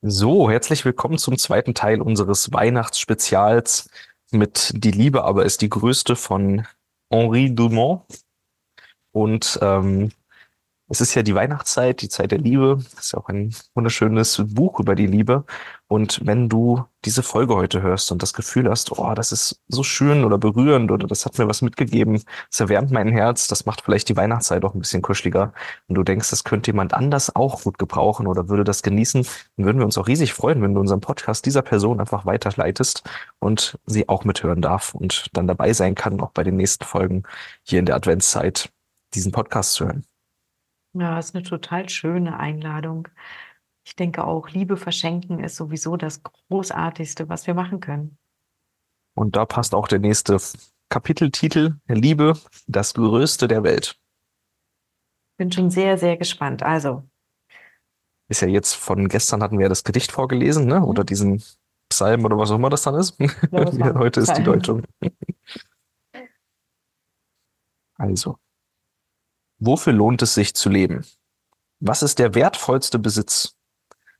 So, herzlich willkommen zum zweiten Teil unseres Weihnachtsspezials mit Die Liebe aber ist die größte von Henri Dumont. Und ähm, es ist ja die Weihnachtszeit, die Zeit der Liebe. Das ist ja auch ein wunderschönes Buch über die Liebe. Und wenn du diese Folge heute hörst und das Gefühl hast, oh, das ist so schön oder berührend oder das hat mir was mitgegeben, das erwärmt mein Herz, das macht vielleicht die Weihnachtszeit auch ein bisschen kuscheliger und du denkst, das könnte jemand anders auch gut gebrauchen oder würde das genießen, dann würden wir uns auch riesig freuen, wenn du unseren Podcast dieser Person einfach weiterleitest und sie auch mithören darf und dann dabei sein kann, auch bei den nächsten Folgen hier in der Adventszeit diesen Podcast zu hören. Ja, ist eine total schöne Einladung. Ich denke auch, Liebe verschenken ist sowieso das Großartigste, was wir machen können. Und da passt auch der nächste Kapiteltitel, Liebe, das Größte der Welt. Bin schon sehr, sehr gespannt. Also. Ist ja jetzt von gestern hatten wir ja das Gedicht vorgelesen, ne? Oder diesen Psalm oder was auch immer das dann ist. Ja, Heute ist die Deutung. Also. Wofür lohnt es sich zu leben? Was ist der wertvollste Besitz?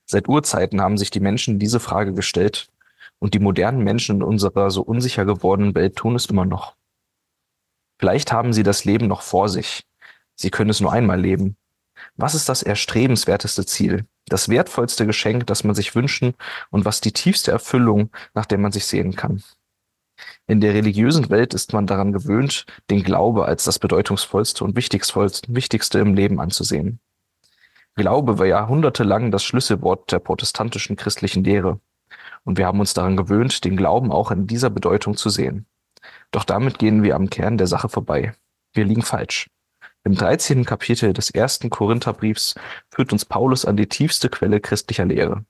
Seit Urzeiten haben sich die Menschen diese Frage gestellt und die modernen Menschen in unserer so unsicher gewordenen Welt tun es immer noch. Vielleicht haben sie das Leben noch vor sich. Sie können es nur einmal leben. Was ist das erstrebenswerteste Ziel, das wertvollste Geschenk, das man sich wünschen und was die tiefste Erfüllung, nach der man sich sehen kann? In der religiösen Welt ist man daran gewöhnt, den Glaube als das bedeutungsvollste und wichtigste im Leben anzusehen. Glaube war jahrhundertelang das Schlüsselwort der protestantischen christlichen Lehre. Und wir haben uns daran gewöhnt, den Glauben auch in dieser Bedeutung zu sehen. Doch damit gehen wir am Kern der Sache vorbei. Wir liegen falsch. Im 13. Kapitel des ersten Korintherbriefs führt uns Paulus an die tiefste Quelle christlicher Lehre.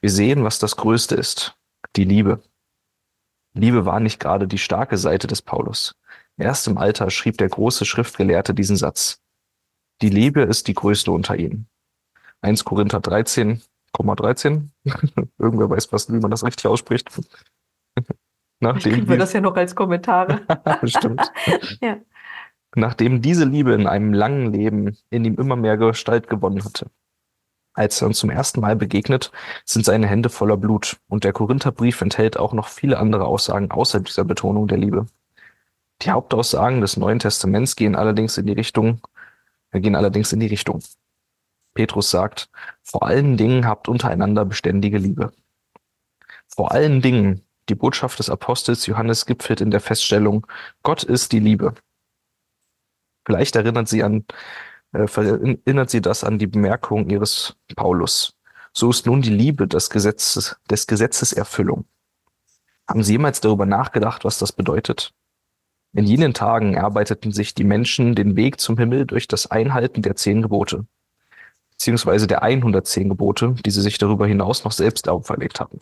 Wir sehen, was das Größte ist. Die Liebe. Liebe war nicht gerade die starke Seite des Paulus. Erst im Alter schrieb der große Schriftgelehrte diesen Satz. Die Liebe ist die größte unter ihnen. 1 Korinther 13, 13. Irgendwer weiß was, wie man das richtig ausspricht. Nachdem kriegen wir das ja noch als Kommentare. Stimmt. ja. Nachdem diese Liebe in einem langen Leben in ihm immer mehr Gestalt gewonnen hatte. Als er uns zum ersten Mal begegnet, sind seine Hände voller Blut und der Korintherbrief enthält auch noch viele andere Aussagen außer dieser Betonung der Liebe. Die Hauptaussagen des Neuen Testaments gehen allerdings in die Richtung, äh, gehen allerdings in die Richtung. Petrus sagt, vor allen Dingen habt untereinander beständige Liebe. Vor allen Dingen, die Botschaft des Apostels Johannes gipfelt in der Feststellung, Gott ist die Liebe. Vielleicht erinnert sie an äh, erinnert sie das an die Bemerkung ihres Paulus. So ist nun die Liebe des Gesetzes, des Gesetzes Erfüllung. Haben Sie jemals darüber nachgedacht, was das bedeutet? In jenen Tagen erarbeiteten sich die Menschen den Weg zum Himmel durch das Einhalten der zehn Gebote, beziehungsweise der 110 Gebote, die sie sich darüber hinaus noch selbst auferlegt hatten.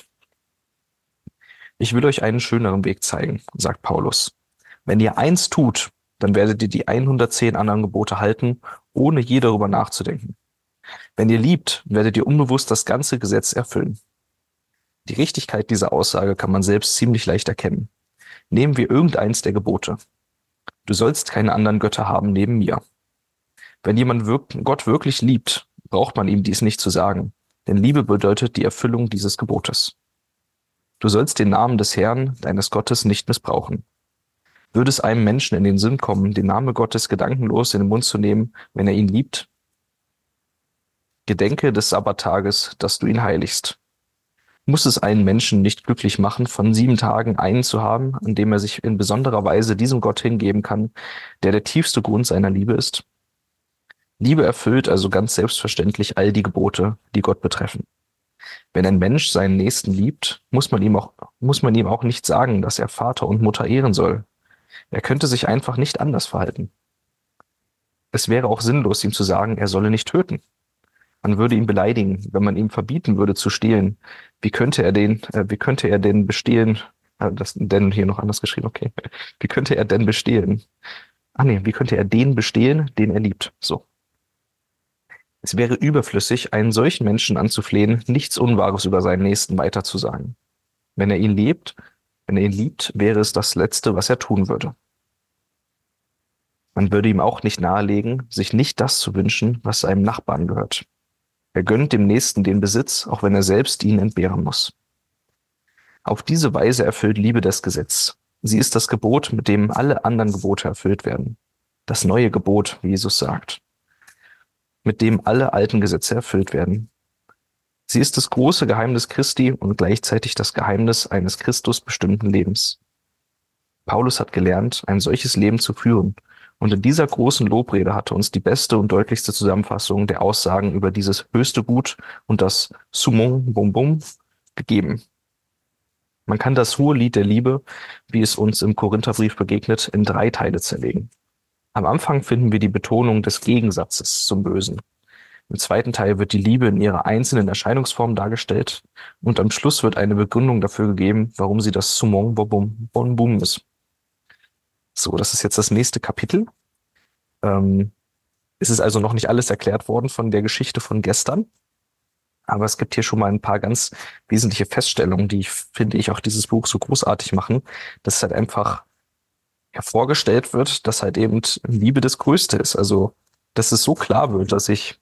Ich will euch einen schöneren Weg zeigen, sagt Paulus. Wenn ihr eins tut, dann werdet ihr die 110 anderen Gebote halten, ohne je darüber nachzudenken. Wenn ihr liebt, werdet ihr unbewusst das ganze Gesetz erfüllen. Die Richtigkeit dieser Aussage kann man selbst ziemlich leicht erkennen. Nehmen wir irgendeins der Gebote. Du sollst keine anderen Götter haben neben mir. Wenn jemand Gott wirklich liebt, braucht man ihm dies nicht zu sagen, denn Liebe bedeutet die Erfüllung dieses Gebotes. Du sollst den Namen des Herrn, deines Gottes, nicht missbrauchen. Würde es einem Menschen in den Sinn kommen, den Namen Gottes gedankenlos in den Mund zu nehmen, wenn er ihn liebt? Gedenke des Sabbattages, dass du ihn heiligst. Muss es einen Menschen nicht glücklich machen, von sieben Tagen einen zu haben, an dem er sich in besonderer Weise diesem Gott hingeben kann, der der tiefste Grund seiner Liebe ist? Liebe erfüllt also ganz selbstverständlich all die Gebote, die Gott betreffen. Wenn ein Mensch seinen Nächsten liebt, muss man ihm auch, muss man ihm auch nicht sagen, dass er Vater und Mutter ehren soll, er könnte sich einfach nicht anders verhalten. Es wäre auch sinnlos, ihm zu sagen, er solle nicht töten. Man würde ihn beleidigen, wenn man ihm verbieten würde zu stehlen. Wie könnte er den, äh, wie könnte er denn bestehlen? Äh, das denn hier noch anders geschrieben, okay. Wie könnte er denn bestehlen? Ah nee, wie könnte er den bestehlen, den er liebt? So. Es wäre überflüssig, einen solchen Menschen anzuflehen, nichts Unwahres über seinen Nächsten weiterzusagen. Wenn er ihn lebt, wenn er ihn liebt, wäre es das Letzte, was er tun würde. Man würde ihm auch nicht nahelegen, sich nicht das zu wünschen, was seinem Nachbarn gehört. Er gönnt dem Nächsten den Besitz, auch wenn er selbst ihn entbehren muss. Auf diese Weise erfüllt Liebe das Gesetz. Sie ist das Gebot, mit dem alle anderen Gebote erfüllt werden. Das neue Gebot, wie Jesus sagt, mit dem alle alten Gesetze erfüllt werden. Sie ist das große Geheimnis Christi und gleichzeitig das Geheimnis eines Christus bestimmten Lebens. Paulus hat gelernt, ein solches Leben zu führen, und in dieser großen Lobrede hatte uns die beste und deutlichste Zusammenfassung der Aussagen über dieses höchste Gut und das Sumong Bum Bum gegeben. Man kann das hohe Lied der Liebe, wie es uns im Korintherbrief begegnet, in drei Teile zerlegen. Am Anfang finden wir die Betonung des Gegensatzes zum Bösen. Im zweiten Teil wird die Liebe in ihrer einzelnen Erscheinungsform dargestellt und am Schluss wird eine Begründung dafür gegeben, warum sie das Sumong Bom Bum ist. So, das ist jetzt das nächste Kapitel. Ähm, es ist also noch nicht alles erklärt worden von der Geschichte von gestern. Aber es gibt hier schon mal ein paar ganz wesentliche Feststellungen, die finde ich auch dieses Buch so großartig machen, dass es halt einfach hervorgestellt wird, dass halt eben Liebe das Größte ist. Also, dass es so klar wird, dass ich,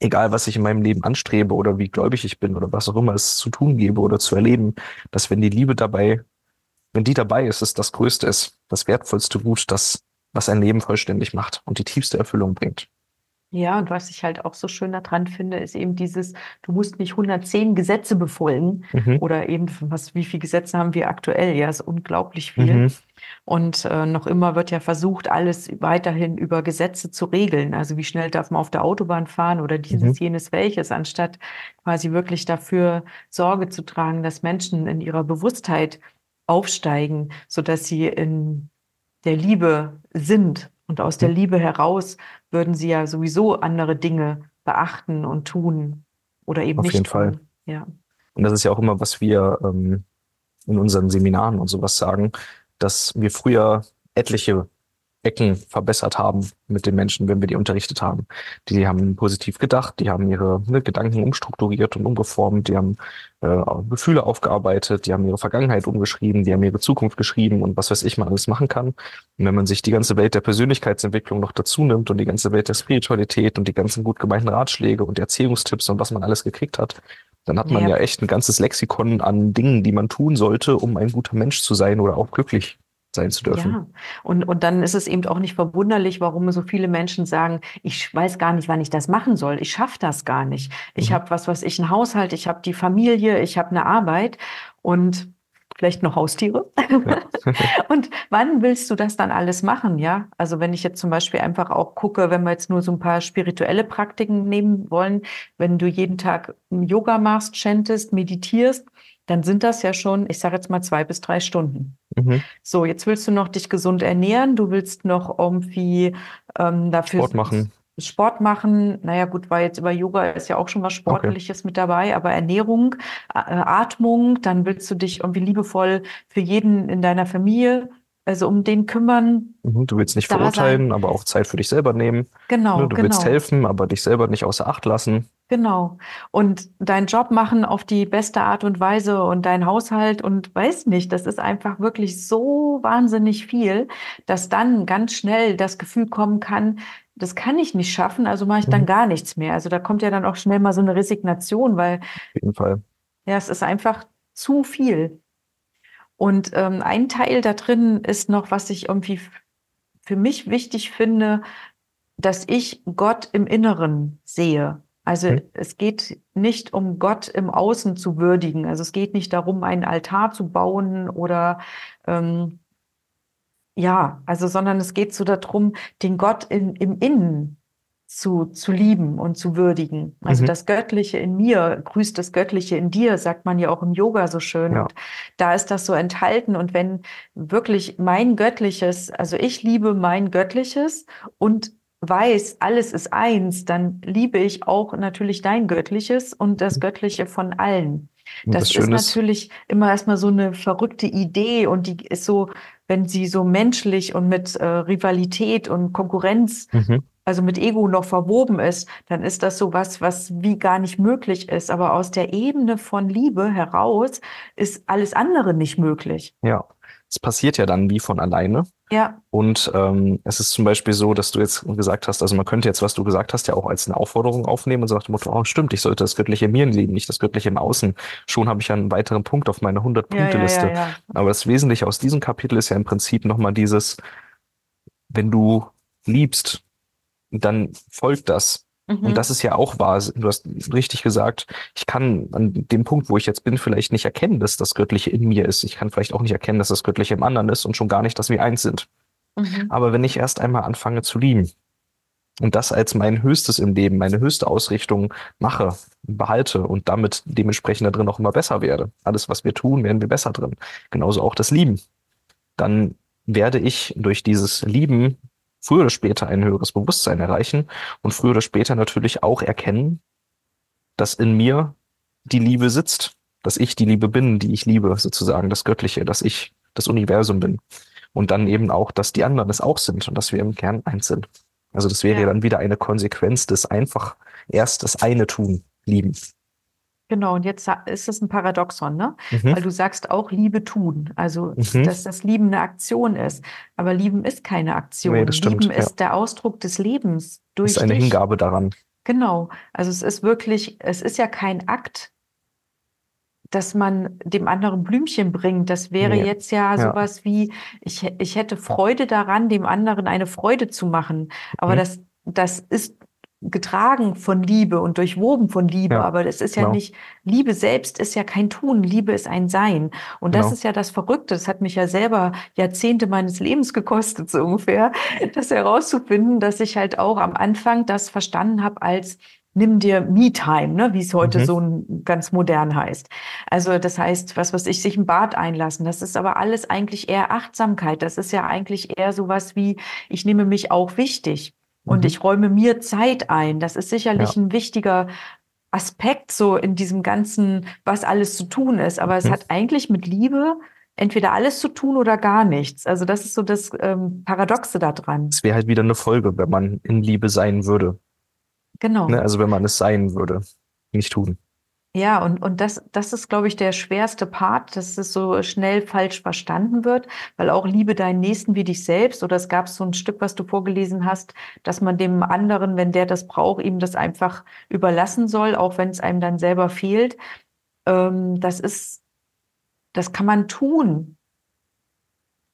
egal was ich in meinem Leben anstrebe oder wie gläubig ich bin oder was auch immer es zu tun gebe oder zu erleben, dass wenn die Liebe dabei, wenn die dabei ist, es das Größte ist, das wertvollste Gut, das, was ein Leben vollständig macht und die tiefste Erfüllung bringt. Ja, und was ich halt auch so schön daran finde, ist eben dieses, du musst nicht 110 Gesetze befolgen mhm. oder eben, was, wie viele Gesetze haben wir aktuell? Ja, ist unglaublich viel. Mhm. Und äh, noch immer wird ja versucht, alles weiterhin über Gesetze zu regeln. Also wie schnell darf man auf der Autobahn fahren oder dieses, mhm. jenes, welches, anstatt quasi wirklich dafür Sorge zu tragen, dass Menschen in ihrer Bewusstheit aufsteigen, so dass sie in der Liebe sind und aus der mhm. Liebe heraus würden sie ja sowieso andere Dinge beachten und tun oder eben Auf nicht. Auf jeden tun. Fall. Ja. Und das ist ja auch immer, was wir ähm, in unseren Seminaren und sowas sagen, dass wir früher etliche Ecken verbessert haben mit den Menschen, wenn wir die unterrichtet haben. Die haben positiv gedacht, die haben ihre ne, Gedanken umstrukturiert und umgeformt, die haben äh, Gefühle aufgearbeitet, die haben ihre Vergangenheit umgeschrieben, die haben ihre Zukunft geschrieben und was weiß ich man alles machen kann. Und wenn man sich die ganze Welt der Persönlichkeitsentwicklung noch dazu nimmt und die ganze Welt der Spiritualität und die ganzen gut gemeinten Ratschläge und Erziehungstipps und was man alles gekriegt hat, dann hat man ja. ja echt ein ganzes Lexikon an Dingen, die man tun sollte, um ein guter Mensch zu sein oder auch glücklich sein zu dürfen. Ja, und, und dann ist es eben auch nicht verwunderlich, warum so viele Menschen sagen, ich weiß gar nicht, wann ich das machen soll. Ich schaffe das gar nicht. Ich mhm. habe was, was ich, ein Haushalt, ich habe die Familie, ich habe eine Arbeit und vielleicht noch Haustiere. Ja. und wann willst du das dann alles machen? Ja, also wenn ich jetzt zum Beispiel einfach auch gucke, wenn wir jetzt nur so ein paar spirituelle Praktiken nehmen wollen, wenn du jeden Tag Yoga machst, chantest, meditierst, dann sind das ja schon, ich sage jetzt mal zwei bis drei Stunden. Mhm. So, jetzt willst du noch dich gesund ernähren, du willst noch irgendwie ähm, dafür Sport machen. Sport machen, naja gut, weil jetzt über Yoga ist ja auch schon was Sportliches okay. mit dabei, aber Ernährung, äh, Atmung, dann willst du dich irgendwie liebevoll für jeden in deiner Familie also um den kümmern. Mhm, du willst nicht verurteilen, sein. aber auch Zeit für dich selber nehmen. Genau. Du genau. willst helfen, aber dich selber nicht außer Acht lassen. Genau. Und deinen Job machen auf die beste Art und Weise und deinen Haushalt und weiß nicht, das ist einfach wirklich so wahnsinnig viel, dass dann ganz schnell das Gefühl kommen kann, das kann ich nicht schaffen, also mache ich dann mhm. gar nichts mehr. Also da kommt ja dann auch schnell mal so eine Resignation, weil. Auf jeden Fall. Ja, es ist einfach zu viel. Und ähm, ein Teil da drin ist noch, was ich irgendwie für mich wichtig finde, dass ich Gott im Inneren sehe. Also mhm. es geht nicht um Gott im Außen zu würdigen. Also es geht nicht darum, einen Altar zu bauen oder ähm, ja, also sondern es geht so darum, den Gott in, im Innen zu, zu lieben und zu würdigen. Also mhm. das Göttliche in mir grüßt das Göttliche in dir, sagt man ja auch im Yoga so schön. Ja. Und da ist das so enthalten. Und wenn wirklich mein Göttliches, also ich liebe mein Göttliches und weiß, alles ist eins, dann liebe ich auch natürlich dein Göttliches und das Göttliche von allen. Das, das ist natürlich immer erstmal so eine verrückte Idee und die ist so, wenn sie so menschlich und mit äh, Rivalität und Konkurrenz mhm also mit Ego noch verwoben ist, dann ist das so was, was wie gar nicht möglich ist. Aber aus der Ebene von Liebe heraus ist alles andere nicht möglich. Ja, es passiert ja dann wie von alleine. Ja. Und ähm, es ist zum Beispiel so, dass du jetzt gesagt hast, also man könnte jetzt, was du gesagt hast, ja auch als eine Aufforderung aufnehmen und sagt, Motto, oh, stimmt, ich sollte das Göttliche in mir lieben, nicht das Göttliche im Außen. Schon habe ich ja einen weiteren Punkt auf meiner 100-Punkte-Liste. Ja, ja, ja, Aber das Wesentliche aus diesem Kapitel ist ja im Prinzip nochmal dieses, wenn du liebst, dann folgt das. Mhm. Und das ist ja auch wahr. Du hast richtig gesagt, ich kann an dem Punkt, wo ich jetzt bin, vielleicht nicht erkennen, dass das Göttliche in mir ist. Ich kann vielleicht auch nicht erkennen, dass das Göttliche im anderen ist und schon gar nicht, dass wir eins sind. Mhm. Aber wenn ich erst einmal anfange zu lieben und das als mein Höchstes im Leben, meine höchste Ausrichtung mache, behalte und damit dementsprechend da drin auch immer besser werde, alles, was wir tun, werden wir besser drin. Genauso auch das Lieben. Dann werde ich durch dieses Lieben früher oder später ein höheres Bewusstsein erreichen und früher oder später natürlich auch erkennen, dass in mir die Liebe sitzt, dass ich die Liebe bin, die ich liebe, sozusagen das Göttliche, dass ich das Universum bin. Und dann eben auch, dass die anderen es auch sind und dass wir im Kern eins sind. Also das wäre Ja. dann wieder eine Konsequenz des einfach erst das eine tun, lieben. Genau, und jetzt ist es ein Paradoxon, ne? Mhm. Weil du sagst auch Liebe tun, also Mhm. dass das Lieben eine Aktion ist. Aber Lieben ist keine Aktion. Nee, das stimmt, Lieben ja. ist der Ausdruck des Lebens durch ist eine dich. Hingabe daran. Genau. Also es ist wirklich, es ist ja kein Akt, dass man dem anderen Blümchen bringt. Das wäre Nee. jetzt ja Ja. sowas wie, ich, ich hätte Freude daran, dem anderen eine Freude zu machen. Aber Mhm. das, das ist getragen von Liebe und durchwoben von Liebe. Ja, Aber das ist ja genau. nicht, Liebe selbst ist ja kein Tun, Liebe ist ein Sein. Und das Genau. ist ja das Verrückte. Das hat mich ja selber Jahrzehnte meines Lebens gekostet, so ungefähr, das herauszufinden, dass ich halt auch am Anfang das verstanden habe als nimm dir Me-Time, ne, wie es heute Mhm. so ein, ganz modern heißt. Also das heißt, was weiß ich, sich ein Bad einlassen. Das ist aber alles eigentlich eher Achtsamkeit. Das ist ja eigentlich eher sowas wie, ich nehme mich auch wichtig und Mhm. ich räume mir Zeit ein. Das ist sicherlich Ja. ein wichtiger Aspekt so in diesem ganzen, was alles zu tun ist. Aber es Mhm. hat eigentlich mit Liebe entweder alles zu tun oder gar nichts. Also das ist so das ähm, Paradoxe daran. Es wäre halt wieder eine Folge, wenn man in Liebe sein würde. Genau. Ne? Also wenn man es sein würde, nicht tun. Ja, und, und das, das ist, glaube ich, der schwerste Part, dass es so schnell falsch verstanden wird, weil auch liebe deinen Nächsten wie dich selbst, oder es gab so ein Stück, was du vorgelesen hast, dass man dem anderen, wenn der das braucht, ihm das einfach überlassen soll, auch wenn es einem dann selber fehlt. Ähm, das ist, das kann man tun.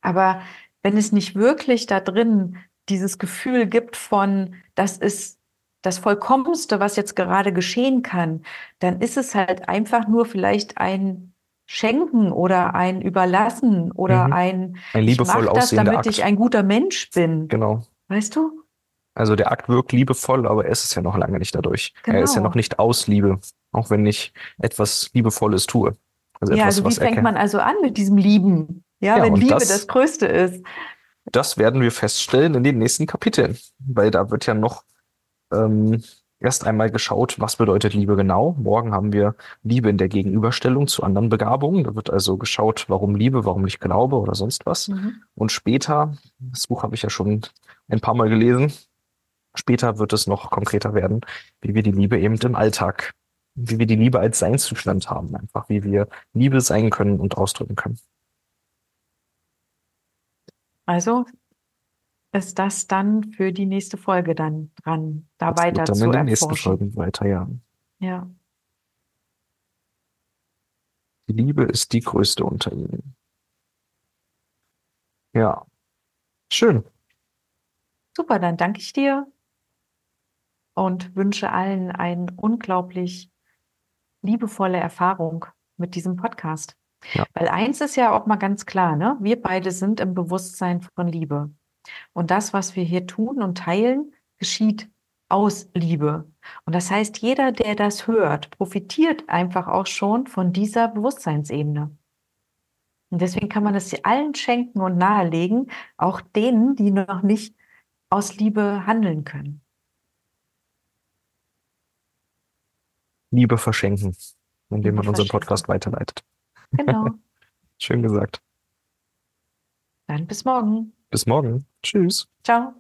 Aber wenn es nicht wirklich da drin dieses Gefühl gibt von, das ist das Vollkommenste, was jetzt gerade geschehen kann, dann ist es halt einfach nur vielleicht ein Schenken oder ein Überlassen oder Mhm. ein, Ein ich liebevoll mache das, aussehender damit Akt. ich ein guter Mensch bin. Genau. Weißt du? Also der Akt wirkt liebevoll, aber er ist es ja noch lange nicht dadurch. Er ist ja Genau. noch nicht aus Liebe, auch wenn ich etwas Liebevolles tue. Also Ja, etwas, also wie fängt man also an mit diesem Lieben? Ja, Ja, wenn Liebe das- das Größte ist. Das werden wir feststellen in den nächsten Kapiteln, weil da wird ja noch ähm, erst einmal geschaut, was bedeutet Liebe genau. Morgen haben wir Liebe in der Gegenüberstellung zu anderen Begabungen. Da wird also geschaut, warum Liebe, warum nicht Glaube oder sonst was. Mhm. Und später, das Buch habe ich ja schon ein paar Mal gelesen, später wird es noch konkreter werden, wie wir die Liebe eben im Alltag, wie wir die Liebe als Seinszustand haben, einfach wie wir Liebe sein können und ausdrücken können. Also ist das dann für die nächste Folge dann dran, da Das weiter dann zu in den nächsten. Folgen weiter, ja. Ja. Die Liebe ist die größte unter ihnen. Ja. Schön. Super, dann danke ich dir und wünsche allen eine unglaublich liebevolle Erfahrung mit diesem Podcast. Ja. Weil eins ist ja auch mal ganz klar, ne? Wir beide sind im Bewusstsein von Liebe. Und das, was wir hier tun und teilen, geschieht aus Liebe. Und das heißt, jeder, der das hört, profitiert einfach auch schon von dieser Bewusstseinsebene. Und deswegen kann man es allen schenken und nahelegen, auch denen, die noch nicht aus Liebe handeln können. Liebe verschenken, indem man unseren. Podcast weiterleitet. Genau. Schön gesagt. Dann bis morgen. Bis morgen. Tschüss. Ciao.